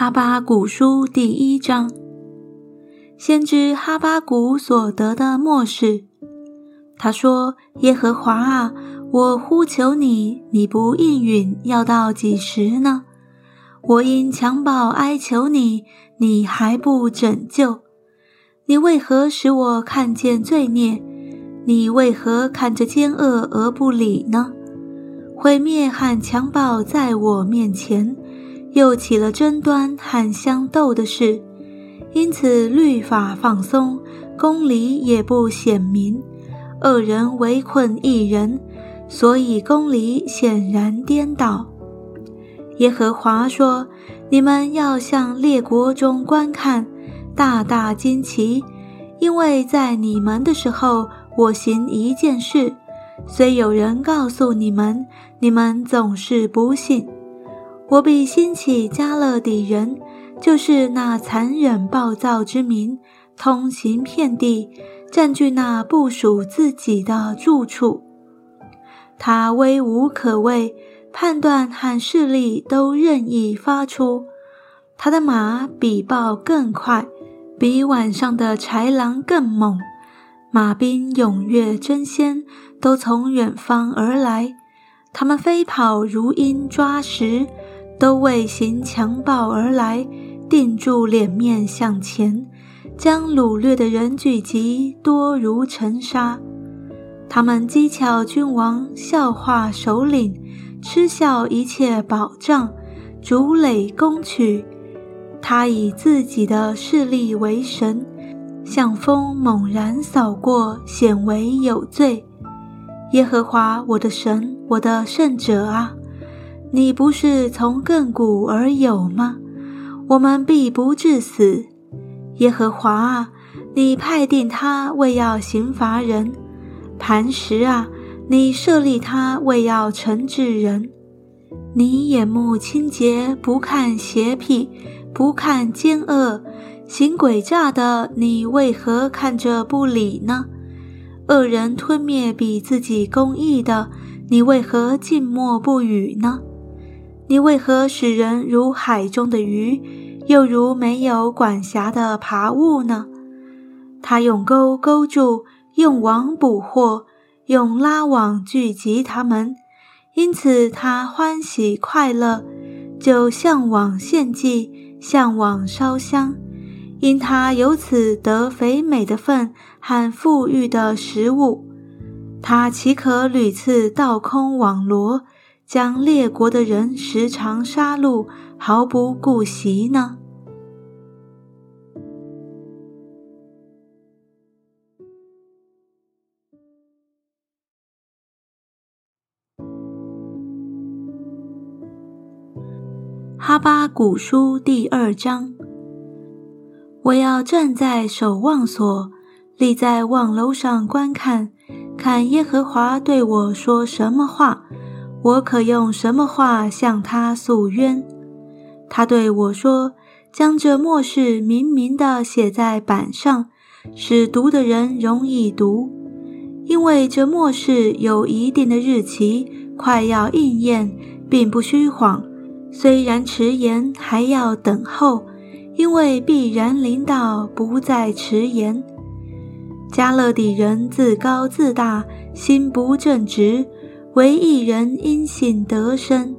哈巴古书第一章，先知哈巴古所得的末世。他说：“耶和华啊，我呼求你，你不应允，要到几时呢？我因襁褓哀求你，你还不拯救？你为何使我看见罪孽？你为何看着奸恶而不理呢？毁灭和强暴在我面前。”又起了争端和相斗的事，因此律法放松，公理也不显明，恶人围困一人，所以公理显然颠倒。耶和华说：“你们要向列国中观看，大大惊奇，因为在你们的时候，我行一件事，虽有人告诉你们，你们总是不信。”我必兴起加勒底人，就是那残忍暴躁之民，通行遍地，占据那不属自己的住处。他威武可畏，判断和势力都任意发出。他的马比豹更快，比晚上的豺狼更猛。马兵踊跃争先，都从远方而来。他们飞跑如鹰抓食。都为行强暴而来，定住脸面向前，将掳掠的人聚集，多如尘沙。他们讥诮君王，笑话首领，嗤笑一切保障，逐垒攻取。他以自己的势力为神，像风猛然扫过，显为有罪。耶和华我的神，我的圣者啊！你不是从亘古而有吗？我们必不至死。耶和华啊，你派定他为要刑罚人；磐石啊，你设立他为要惩治人。你眼目清洁，不看邪僻，不看奸恶，行诡诈的，你为何看着不理呢？恶人吞灭比自己公义的，你为何静默不语呢？你为何使人如海中的鱼，又如没有管辖的爬物呢？他用钩钩住，用网捕获，用拉网聚集他们，因此他欢喜快乐，就向往献祭，向往烧香，因他由此得肥美的粪和富裕的食物，他岂可屡次倒空网罗？将列国的人时常杀戮，毫不顾惜呢？哈巴古书第二章：我要站在守望所，立在望楼上观看，看耶和华对我说什么话。我可用什么话向他诉冤？他对我说：“将这末世明明的写在板上，使读的人容易读。因为这末世有一定的日期，快要应验，并不虚谎。虽然迟延，还要等候，因为必然临到，不再迟延。加勒底人自高自大，心不正直。”唯一人因信得生，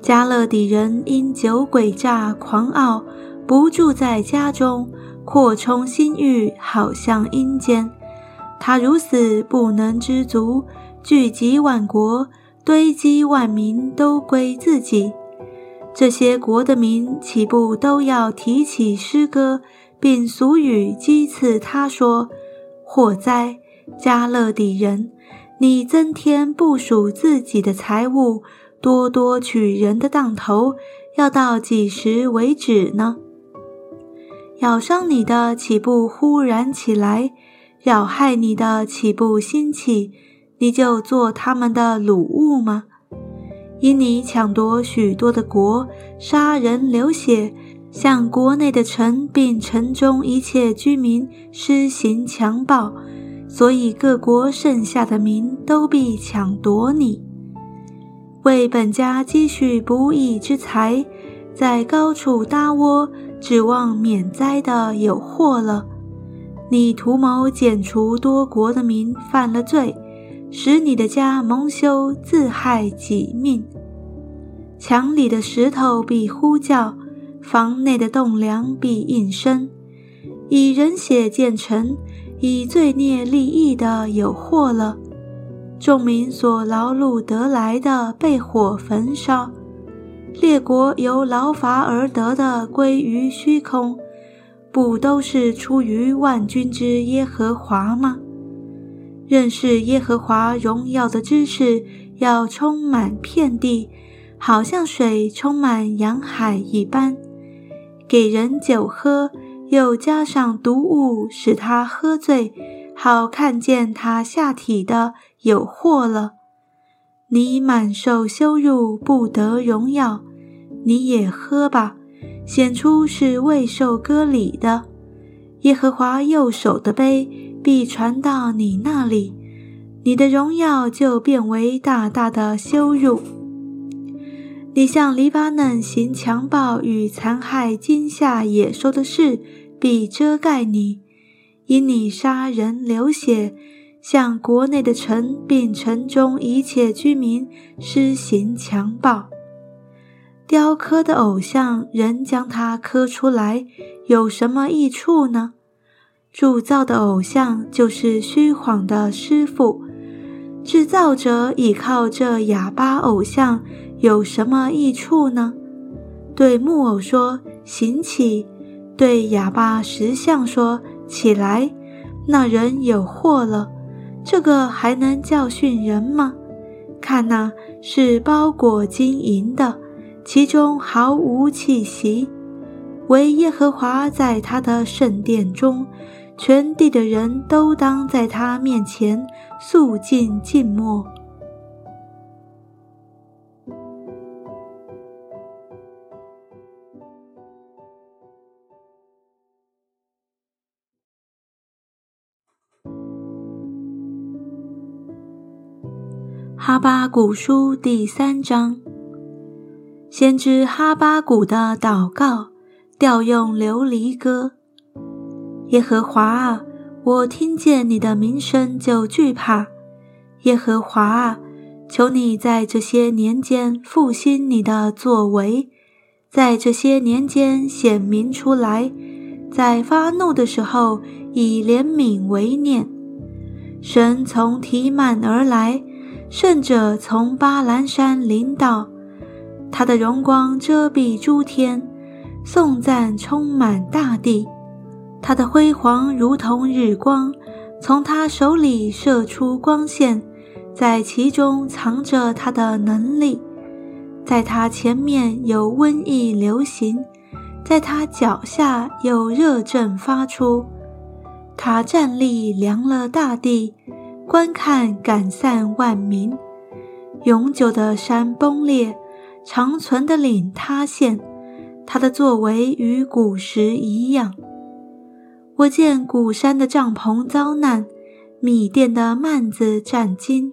加勒底人因酒鬼诈狂傲，不住在家中，扩充心欲，好像阴间。他如此不能知足，聚集万国，堆积万民，都归自己。这些国的民岂不都要提起诗歌，并俗语讥刺他说：“祸哉，加勒底人！”你增添部属自己的财物，多多取人的当头，要到几时为止呢？咬伤你的岂不忽然起来？要害你的岂不兴起？你就做他们的掳物吗？因你抢夺许多的国，杀人流血，向国内的城并城中一切居民施行强暴。所以各国剩下的民都必抢夺你，为本家积蓄不义之财，在高处搭窝，指望免灾的有祸了。你图谋剪除多国的民，犯了罪，使你的家蒙羞，自害己命。墙里的石头必呼叫，房内的栋梁必应声。以人血建成，以罪孽利益的有祸了。众民所劳碌得来的被火焚烧，列国由劳伐而得的归于虚空。不都是出于万军之耶和华吗？认识耶和华荣耀的知识要充满遍地，好像水充满洋海一般。给人酒喝，又加上毒物，使他喝醉，好看见他下体的有祸了。你满受羞辱，不得荣耀，你也喝吧。显出是未受割礼的，耶和华右手的杯必传到你那里，你的荣耀就变为大大的羞辱。你向黎巴嫩行强暴与残害惊吓野兽的事，必遮盖你，因你杀人流血，向国内的城并城中一切居民施行强暴。雕刻的偶像，人将它刻出来，有什么益处呢？铸造的偶像就是虚谎的师傅，制造者倚靠这哑巴偶像，有什么益处呢？对木偶说：“行起。”对哑巴石像说：“起来。”那人有祸了。这个还能教训人吗？看那，是包裹金银的。其中毫无气息，唯耶和华在他的圣殿中，全地的人都当在他面前肃静静默。哈巴古书第三章。先知哈巴谷的祷告，调用琉璃歌。耶和华啊，我听见你的名声就惧怕。耶和华啊，求你在这些年间复兴你的作为，在这些年间显明出来，在发怒的时候以怜悯为念。神从提曼而来，圣者从巴兰山临到。他的荣光遮蔽诸天，颂赞充满大地。他的辉煌如同日光，从他手里射出光线，在其中藏着他的能力。在他前面有瘟疫流行，在他脚下有热症发出。他站立量了大地，观看赶散万民。永久的山崩裂。长存的岭塌陷，他的作为与古时一样。我见古山的帐篷遭难，米店的幔子战金。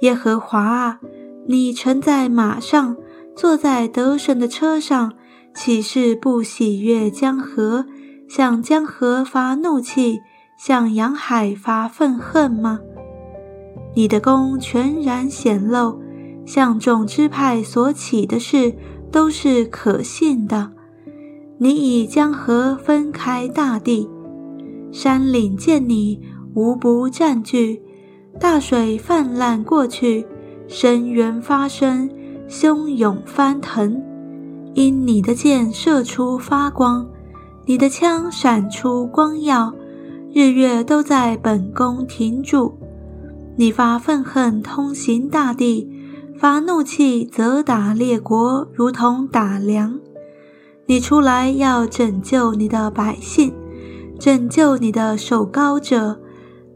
耶和华啊，你乘在马上，坐在得胜的车上，岂是不喜悦江河，向江河发怒气，向洋海发愤恨吗？你的功全然显露。向众支派所起的事都是可信的。你以江河分开大地，山岭见你无不占据；大水泛滥过去，深渊发生，汹涌翻腾。因你的箭射出发光，你的枪闪出光耀，日月都在本宫停住。你发愤恨通行大地。发怒气，则打列国，如同打粮。你出来要拯救你的百姓，拯救你的守高者，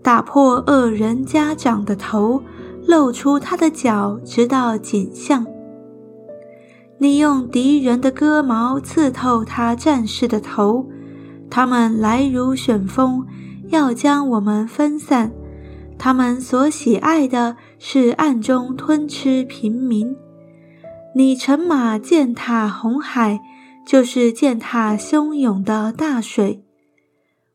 打破恶人家长的头，露出他的脚，直到颈项。你用敌人的戈矛刺透他战士的头，他们来如旋风，要将我们分散。他们所喜爱的是暗中吞吃平民。你乘马践踏红海，就是践踏汹涌的大水。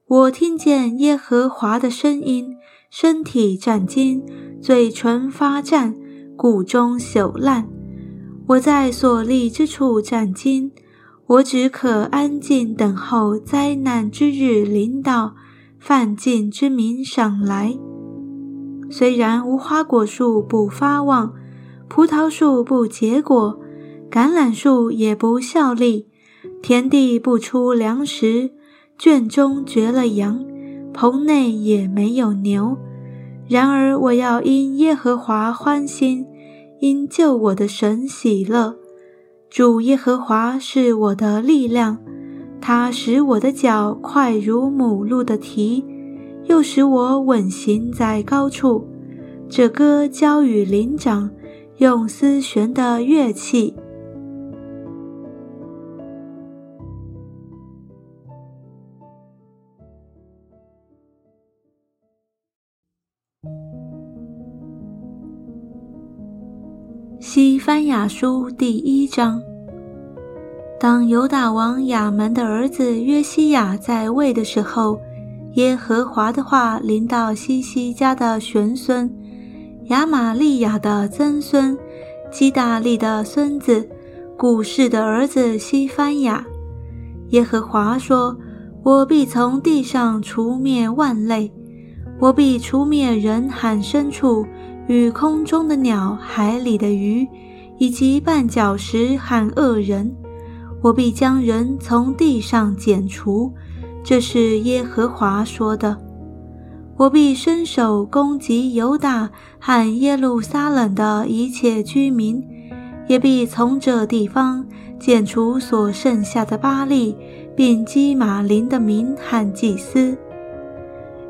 我听见耶和华的声音，身体战惊，嘴唇发战，骨中朽烂。我在所立之处战惊，我只可安静等候灾难之日临到，犯禁之民赏来。虽然无花果树不发旺。葡萄树不结果，橄榄树也不效力，田地不出粮食，圈中绝了羊，棚内也没有牛。然而我要因耶和华欢心，因救我的神喜乐。主耶和华是我的力量，他使我的脚快如母鹿的蹄，又使我稳行在高处。这歌交与灵长。用丝弦的乐器。西番雅书第一章。当犹大王亚门的儿子约西亚在位的时候，耶和华的话临到西西家的玄孙。亚玛利亚的曾孙，基大利的孙子，古氏的儿子西番雅。耶和华说：“我必从地上除灭万类，我必除灭人喊牲畜，与空中的鸟、海里的鱼，以及绊脚石和恶人。我必将人从地上剪除。”这是耶和华说的。我必伸手攻击犹大和耶路撒冷的一切居民，也必从这地方剪除所剩下的巴利，并基马林的民和祭司，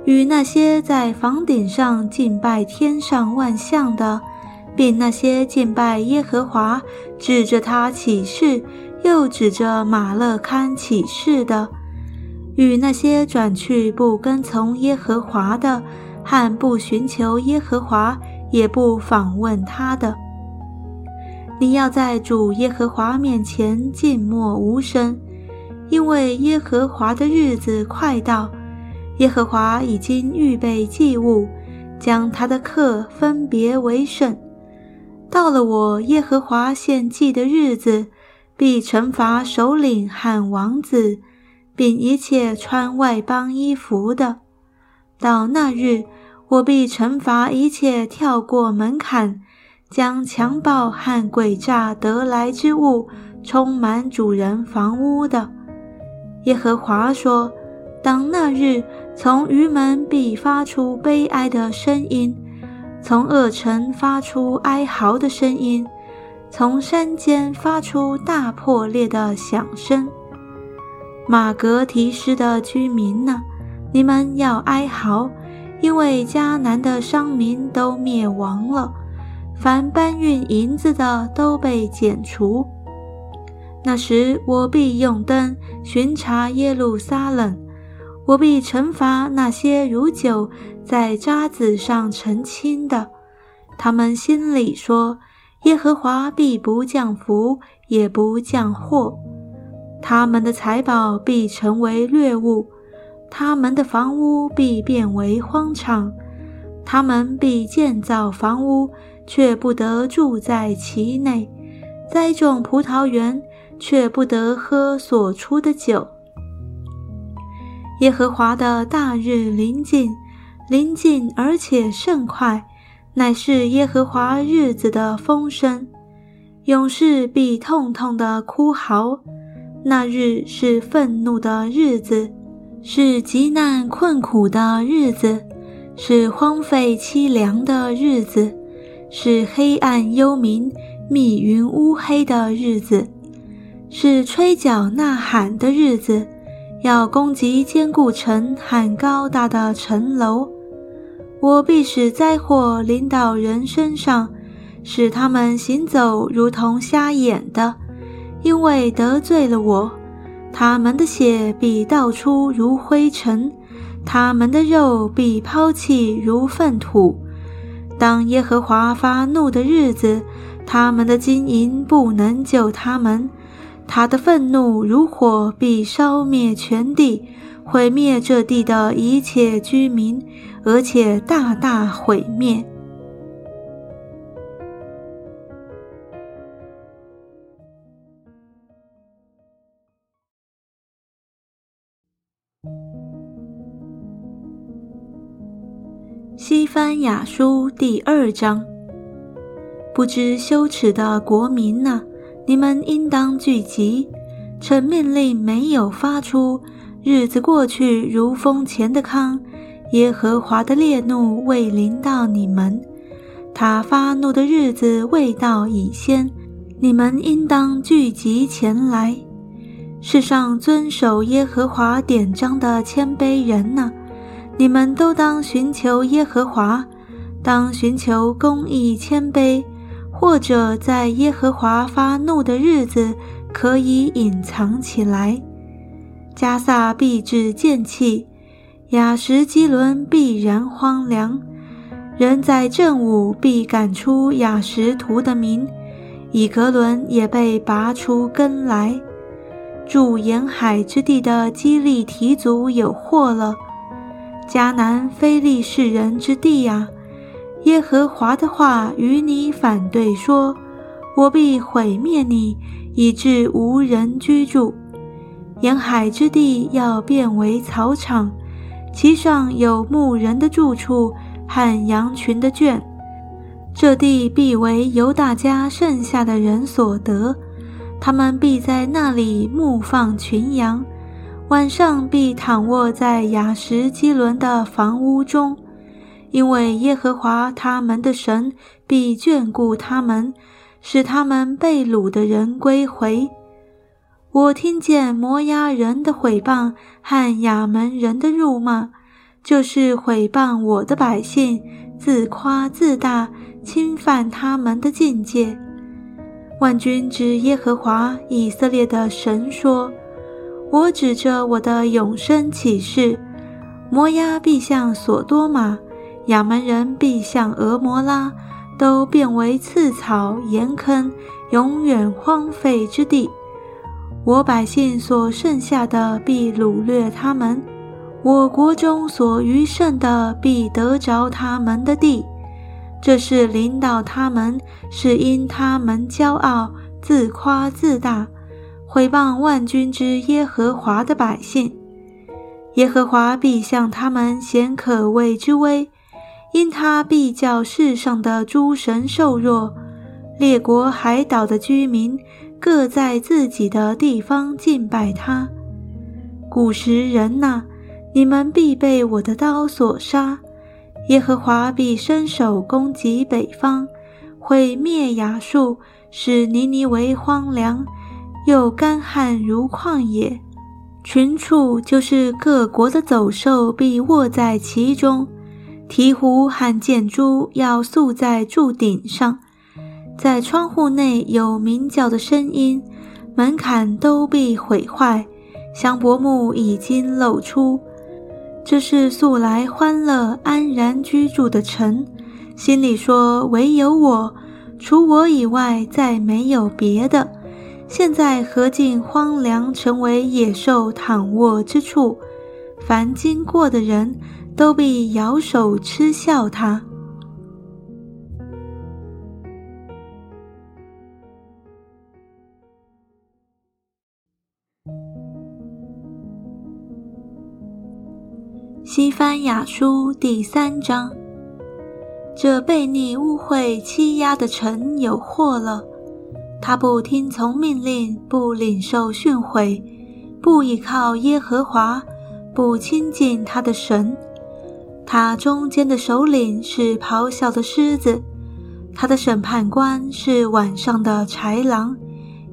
与那些在房顶上敬拜天上万象的，并那些敬拜耶和华指着他起誓，又指着马勒堪起誓的。与那些转去不跟从耶和华的，和不寻求耶和华也不访问他的，你要在主耶和华面前静默无声，因为耶和华的日子快到，耶和华已经预备祭物，将他的客分别为圣。到了我耶和华献祭的日子，必惩罚首领和王子。并一切穿外邦衣服的，到那日，我必惩罚一切跳过门槛，将强暴和诡诈得来之物充满主人房屋的。耶和华说：当那日，从鱼门必发出悲哀的声音，从恶城发出哀嚎的声音，从山间发出大破裂的响声。马格提斯的居民呢？你们要哀嚎，因为迦南的商民都灭亡了，凡搬运银子的都被剪除。那时我必用灯巡查耶路撒冷，我必惩罚那些如酒在渣子上澄清的。他们心里说：耶和华必不降福，也不降祸。他们的财宝必成为掠物，他们的房屋必变为荒场，他们必建造房屋，却不得住在其内；栽种葡萄园，却不得喝所出的酒。耶和华的大日临近，临近而且甚快，乃是耶和华日子的风声。勇士必痛痛的哭嚎。那日是愤怒的日子，是极难困苦的日子，是荒废凄凉的日子，是黑暗幽冥、密云乌黑的日子，是吹角呐喊的日子，要攻击坚固城和高大的城楼。我必使灾祸临到人身上，使他们行走如同瞎眼的。因为得罪了我，他们的血必倒出如灰尘，他们的肉必抛弃如粪土。当耶和华发怒的日子，他们的金银不能救他们。他的愤怒如火，必烧灭全地，毁灭这地的一切居民，而且大大毁灭。西番雅书第二章：不知羞耻的国民呐！你们应当聚集，臣命令没有发出，日子过去如风前的康。耶和华的烈怒未临到你们，他发怒的日子未到已先。你们应当聚集前来。世上遵守耶和华典章的谦卑人呐，你们都当寻求耶和华，当寻求公义谦卑。或者在耶和华发怒的日子，可以隐藏起来。加萨必至剑气，雅什基伦必然荒凉。人在正午必赶出雅什图的民，以格伦也被拔出根来。住沿海之地的基利提族有祸了。迦南非利士人之地呀！耶和华的话与你反对说：“我必毁灭你，以致无人居住。沿海之地要变为草场，其上有牧人的住处和羊群的圈。这地必为犹大家剩下的人所得，他们必在那里牧放群羊，晚上必躺卧在雅什基伦的房屋中。”因为耶和华他们的神必眷顾他们，使他们被掳的人归回。我听见摩押人的毁谤和亚门人的辱骂，就是毁谤我的百姓，自夸自大，侵犯他们的境界。万军之耶和华以色列的神说：“我指着我的永生起誓，摩押必向所多玛。”亚门人必像俄摩拉，都变为刺草岩坑，永远荒废之地。我百姓所剩下的必掳掠他们，我国中所余剩的必得着他们的地。这是领导他们，是因他们骄傲自夸自大，毁谤万军之耶和华的百姓。耶和华必向他们显可畏之威。因他必叫世上的诸神受弱，列国海岛的居民各在自己的地方敬拜他。古时人呐，你们必被我的刀所杀。耶和华必伸手攻击北方，毁灭亚述，使尼尼为荒凉，又干旱如旷野。群畜就是各国的走兽，必卧在其中。鹈鹕和箭猪要宿在柱顶上，在窗户内有鸣叫的声音，门槛都被毁坏，香柏木已经露出。这是素来欢乐安然居住的城，心里说：唯有我，除我以外再没有别的。现在何竟荒凉，成为野兽躺卧之处？凡经过的人。都必摇手嗤笑他。西番雅书第三章：这被逆污秽欺压的臣有祸了。他不听从命令，不领受训诲，不依靠耶和华，不亲近他的神。他中间的首领是咆哮的狮子，他的审判官是晚上的豺狼，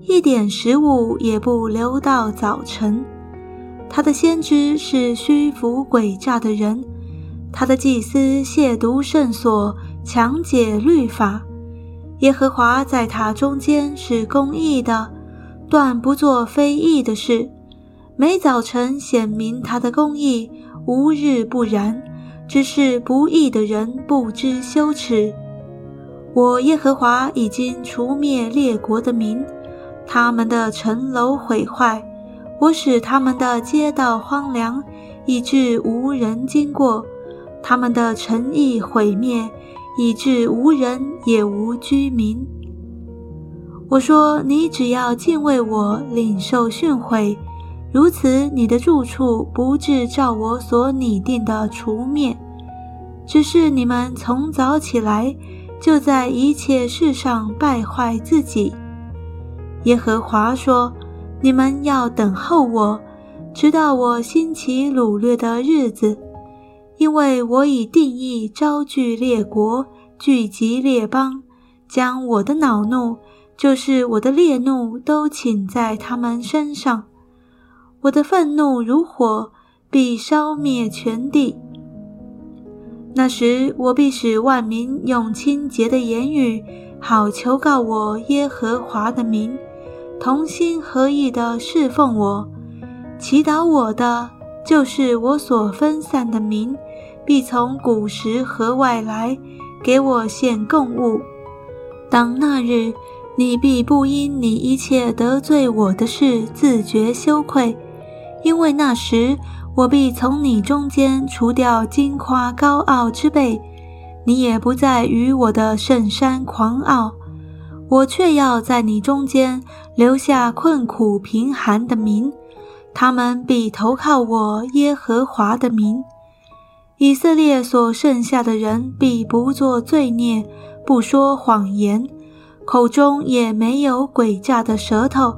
一点食物也不留到早晨。他的先知是虚浮诡诈的人，他的祭司亵渎圣所，强解律法。耶和华在他中间是公义的，断不做非义的事。每早晨显明他的公义，无日不然。只是不义的人不知羞耻。我耶和华已经除灭列国的民，他们的城楼毁坏，我使他们的街道荒凉，以致无人经过；他们的城邑毁灭，以致无人也无居民。我说：你只要敬畏我，领受训诲，如此，你的住处不至照我所拟定的除灭。只是你们从早起来，就在一切事上败坏自己。耶和华说：你们要等候我，直到我兴起掳掠的日子，因为我已定义招聚列国，聚集列邦，将我的恼怒。就是我的烈怒都倾在他们身上，我的愤怒如火，必烧灭全地。那时，我必使万民用清洁的言语，好求告我耶和华的名，同心合意的侍奉我，祈祷我的，就是我所分散的民，必从古时河外来，给我献供物。当那日。你必不因你一切得罪我的事自觉羞愧，因为那时我必从你中间除掉金夸高傲之辈，你也不再与我的圣山狂傲。我却要在你中间留下困苦贫寒的民，他们必投靠我耶和华的名。以色列所剩下的人必不作罪孽，不说谎言。口中也没有诡诈的舌头，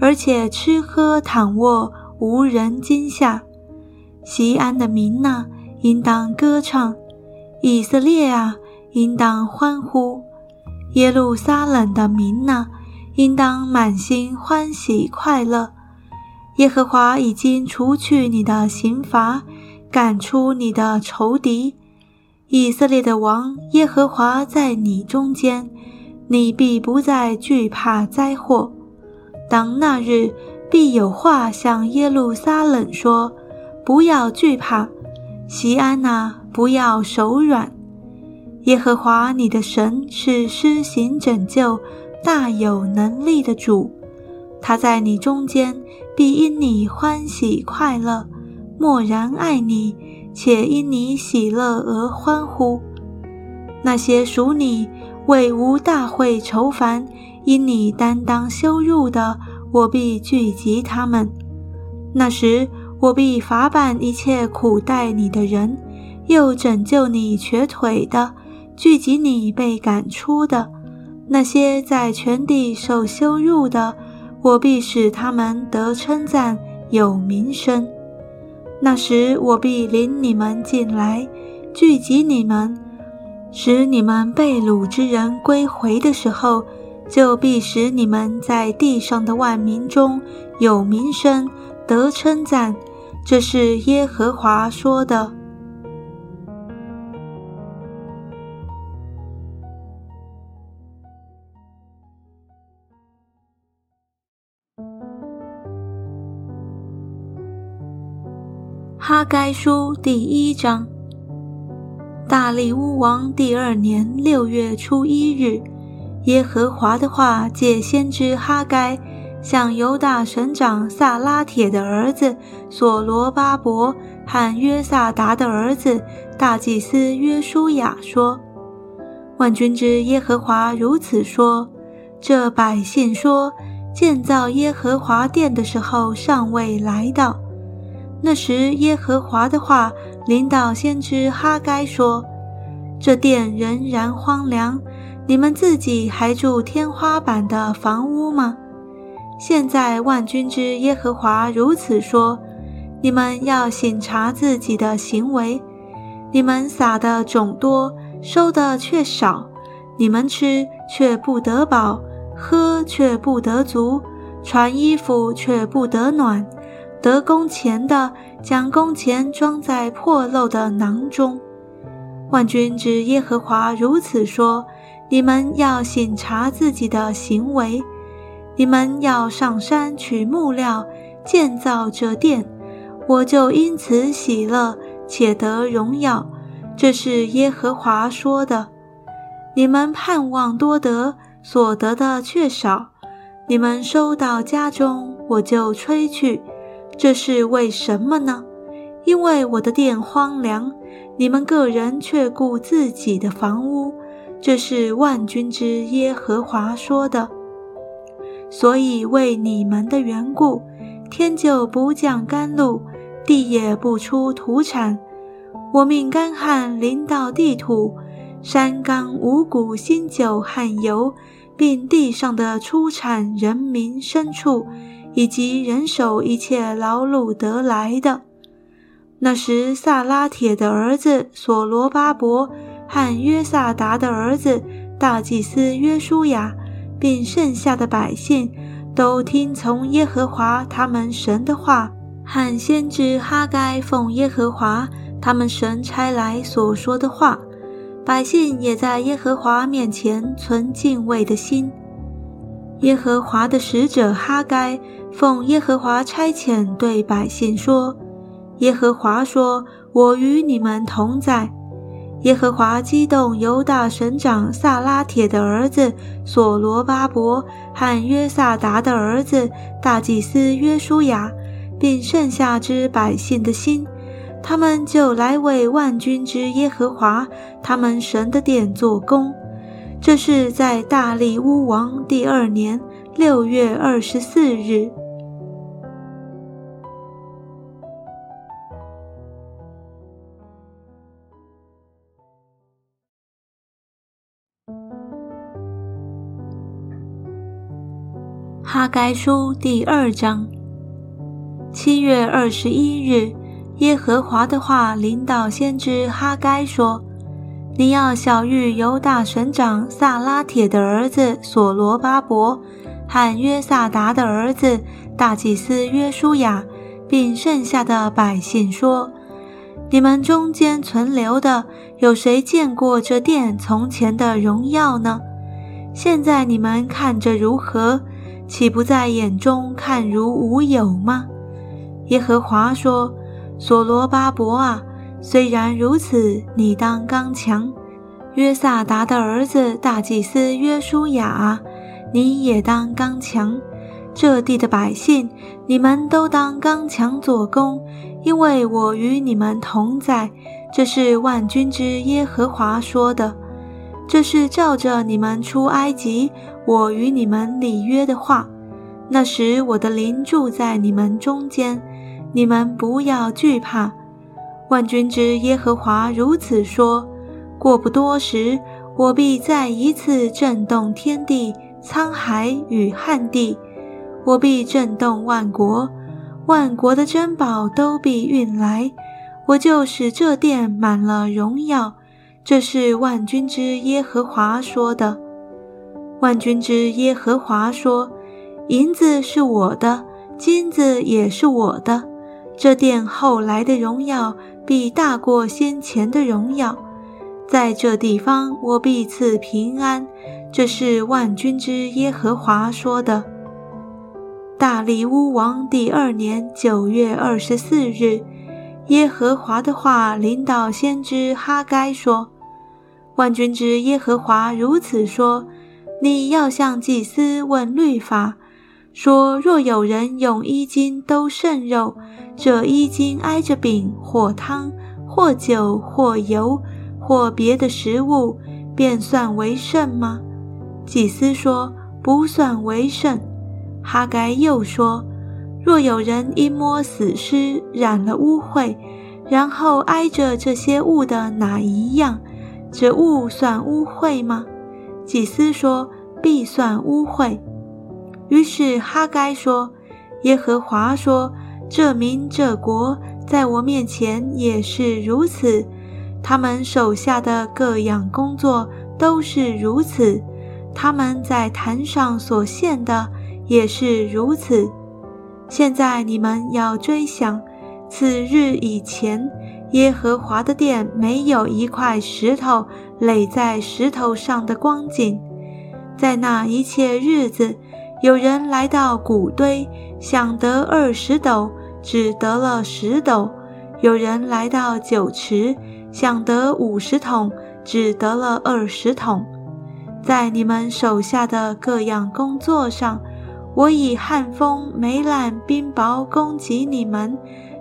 而且吃喝躺卧无人惊吓。西安的民呐，应当歌唱；以色列啊，应当欢呼；耶路撒冷的民呐，应当满心欢喜快乐。耶和华已经除去你的刑罚，赶出你的仇敌。以色列的王耶和华在你中间。你必不再惧怕灾祸。当那日，必有话向耶路撒冷说：“不要惧怕，西安呐，不要手软。耶和华你的神是施行拯救、大有能力的主，他在你中间必因你欢喜快乐，默然爱你，且因你喜乐而欢呼。那些属你。”为无大会愁烦，因你担当羞辱的，我必聚集他们。那时，我必罚办一切苦待你的人，又拯救你瘸腿的，聚集你被赶出的。那些在全地受羞辱的，我必使他们得称赞，有名声。那时，我必领你们进来，聚集你们。使你们被掳之人归回的时候，就必使你们在地上的万民中有名声，得称赞。这是耶和华说的。哈该书第一章。大利乌王第二年六月初一日，耶和华的话借先知哈该向犹大省长撒拉铁的儿子所罗巴伯和约萨达的儿子大祭司约书亚说：“万军之耶和华如此说：这百姓说，建造耶和华殿的时候尚未来到。那时，耶和华的话。”领导先知哈该说：“这殿仍然荒凉，你们自己还住天花板的房屋吗？现在万军之耶和华如此说：你们要省察自己的行为。你们撒的种多，收的却少；你们吃却不得饱，喝却不得足，穿衣服却不得暖。”得工钱的，将工钱装在破漏的囊中。万军之耶和华如此说：你们要省察自己的行为，你们要上山取木料，建造这殿，我就因此喜乐，且得荣耀。这是耶和华说的。你们盼望多得，所得的却少；你们收到家中，我就吹去。这是为什么呢？因为我的殿荒凉，你们个人却顾自己的房屋。这是万军之耶和华说的。所以为你们的缘故，天就不降甘露，地也不出土产。我命干旱临到地土。山冈五谷、新酒和油，并地上的出产、人民、牲畜，以及人手一切劳碌得来的。那时，萨拉铁的儿子所罗巴伯和约萨达的儿子大祭司约书亚，并剩下的百姓，都听从耶和华他们神的话，和先知哈该奉耶和华他们神差来所说的话。百姓也在耶和华面前存敬畏的心。耶和华的使者哈该奉耶和华差遣，对百姓说：“耶和华说，我与你们同在。”耶和华激动犹大省长萨拉铁的儿子所罗巴伯和约萨达的儿子大祭司约书亚，并剩下之百姓的心。他们就来为万军之耶和华他们神的殿做工。这是在大利乌王第二年六月二十四日。哈该书第二章，七月二十一日。耶和华的话临到先知哈该说：“你要小谕犹大省长萨拉铁的儿子所罗巴伯和约萨达的儿子大祭司约书亚，并剩下的百姓说：你们中间存留的，有谁见过这殿从前的荣耀呢？现在你们看着如何？岂不在眼中看如无有吗？”耶和华说。所罗巴伯啊，虽然如此，你当刚强；约萨达的儿子大祭司约书亚，你也当刚强。这地的百姓，你们都当刚强做工，因为我与你们同在。这是万军之耶和华说的。这是照着你们出埃及，我与你们立约的话。那时我的灵住在你们中间。你们不要惧怕，万军之耶和华如此说：过不多时，我必再一次震动天地、沧海与旱地；我必震动万国，万国的珍宝都必运来，我就使这殿满了荣耀。这是万军之耶和华说的。万军之耶和华说：银子是我的，金子也是我的。这殿后来的荣耀必大过先前的荣耀，在这地方我必赐平安。这是万军之耶和华说的。大利乌王第二年九月二十四日，耶和华的话临到先知哈该说：“万军之耶和华如此说：你要向祭司问律法。”说：若有人用衣襟兜剩肉，这衣襟挨着饼或汤或酒或油或别的食物，便算为圣吗？祭司说：不算为圣。哈该又说：若有人因摸死尸染了污秽，然后挨着这些物的哪一样，这物算污秽吗？祭司说：必算污秽。于是哈该说：“耶和华说，这民这国在我面前也是如此，他们手下的各样工作都是如此，他们在坛上所献的也是如此。现在你们要追想，此日以前，耶和华的殿没有一块石头垒在石头上的光景，在那一切日子。”有人来到谷堆，想得二十斗，只得了十斗；有人来到酒池，想得五十桶，只得了二十桶。在你们手下的各样工作上，我以旱风、霉烂、冰雹攻击你们，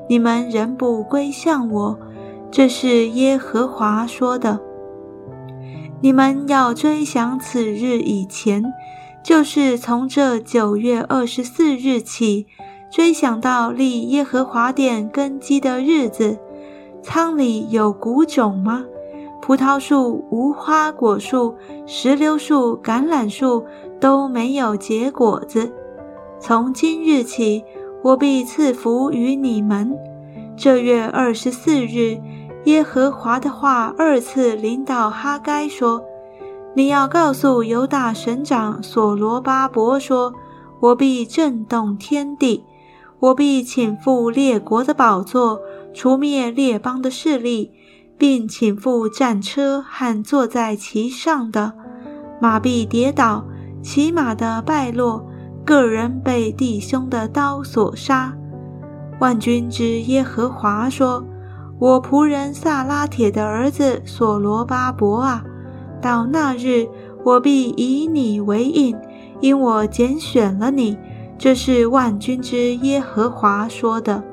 你们仍不归向我。这是耶和华说的。你们要追想此日以前，就是从这九月二十四日起，追想到立耶和华殿根基的日子。仓里有谷种吗？葡萄树、无花果树、石榴树、橄榄树都没有结果子。从今日起，我必赐福于你们。这月二十四日，耶和华的话二次临到哈该说：“你要告诉犹大省长所罗巴伯说：我必震动天地，我必请赴列国的宝座，除灭列邦的势力。”并请赴战车和坐在其上的马必跌倒，骑马的败落，个人被弟兄的刀所杀。万军之耶和华说：“我仆人萨拉铁的儿子所罗巴伯啊，到那日，我必以你为印，因我拣选了你。”这是万军之耶和华说的。